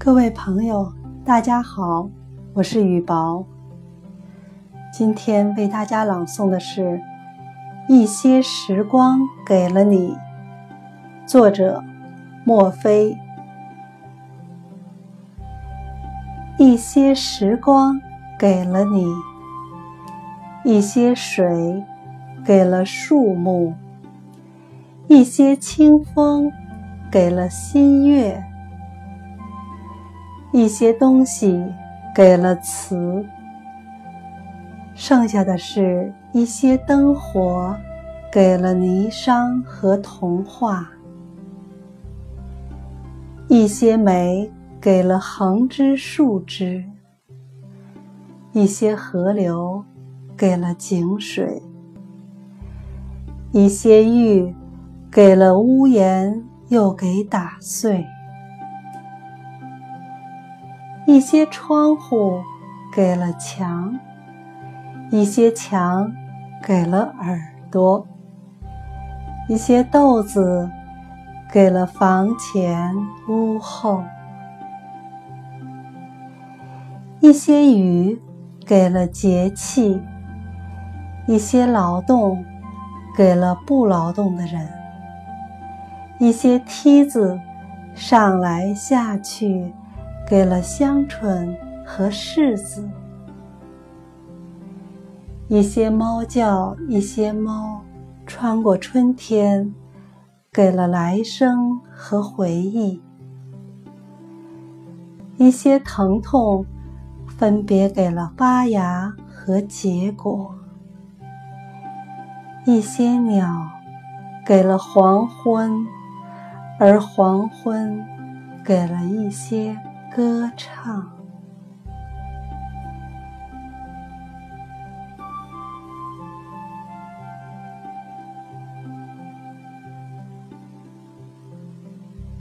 各位朋友，大家好，我是雨薄。今天为大家朗诵的是《一些时光给了你》，作者莫非。一些时光给了你，一些水给了树木，一些清风给了新月。一些东西给了词，剩下的是一些灯火给了霓裳和童话，一些梅给了横枝竖枝，一些河流给了井水，一些玉给了屋檐又给打碎。一些窗户给了墙，一些墙给了耳朵，一些豆子给了房前屋后，一些雨给了节气，一些劳动给了不劳动的人，一些梯子上来下去。给了香椿和柿子，一些猫叫，一些猫穿过春天，给了来生和回忆；一些疼痛，分别给了发芽和结果；一些鸟，给了黄昏，而黄昏，给了一些。歌唱。